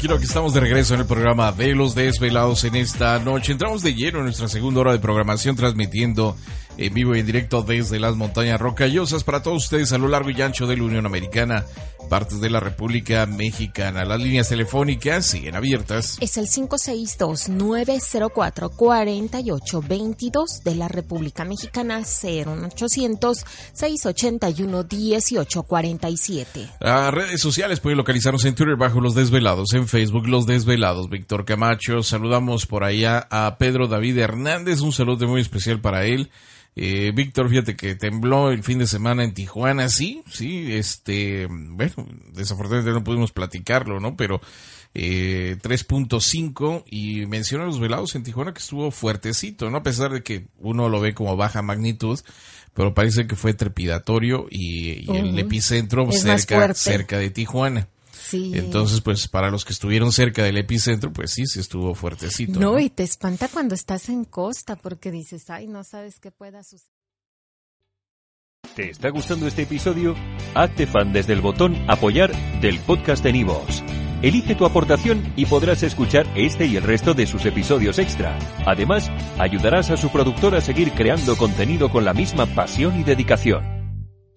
Quiero que estamos de regreso en el programa de Los Desvelados en esta noche. Entramos de lleno en nuestra segunda hora de programación transmitiendo en vivo y en directo desde las montañas rocallosas para todos ustedes a lo largo y ancho de la Unión Americana, partes de la República Mexicana. Las líneas telefónicas siguen abiertas. Es el 562-904-4822 de la República Mexicana, 01800-681-1847. Las redes sociales pueden localizarnos en Twitter bajo Los Desvelados, en Facebook Los Desvelados. Víctor Camacho, saludamos por allá a Pedro David Hernández, un saludo muy especial para él. Eh, Víctor, fíjate que tembló el fin de semana en Tijuana, sí, sí, este, bueno, desafortunadamente no pudimos platicarlo, ¿no? Pero eh, 3.5 y menciona los velados en Tijuana que estuvo fuertecito, ¿no? A pesar de que uno lo ve como baja magnitud, pero parece que fue trepidatorio y, el epicentro cerca, cerca de Tijuana. Entonces, pues para los que estuvieron cerca del epicentro, pues sí, se estuvo fuertecito. No, y te espanta cuando estás en costa porque dices, ay, no sabes qué pueda suceder. ¿Te está gustando este episodio? Hazte fan desde el botón apoyar del podcast de Nivos. Elige tu aportación y podrás escuchar este y el resto de sus episodios extra. Además, ayudarás a su productor a seguir creando contenido con la misma pasión y dedicación.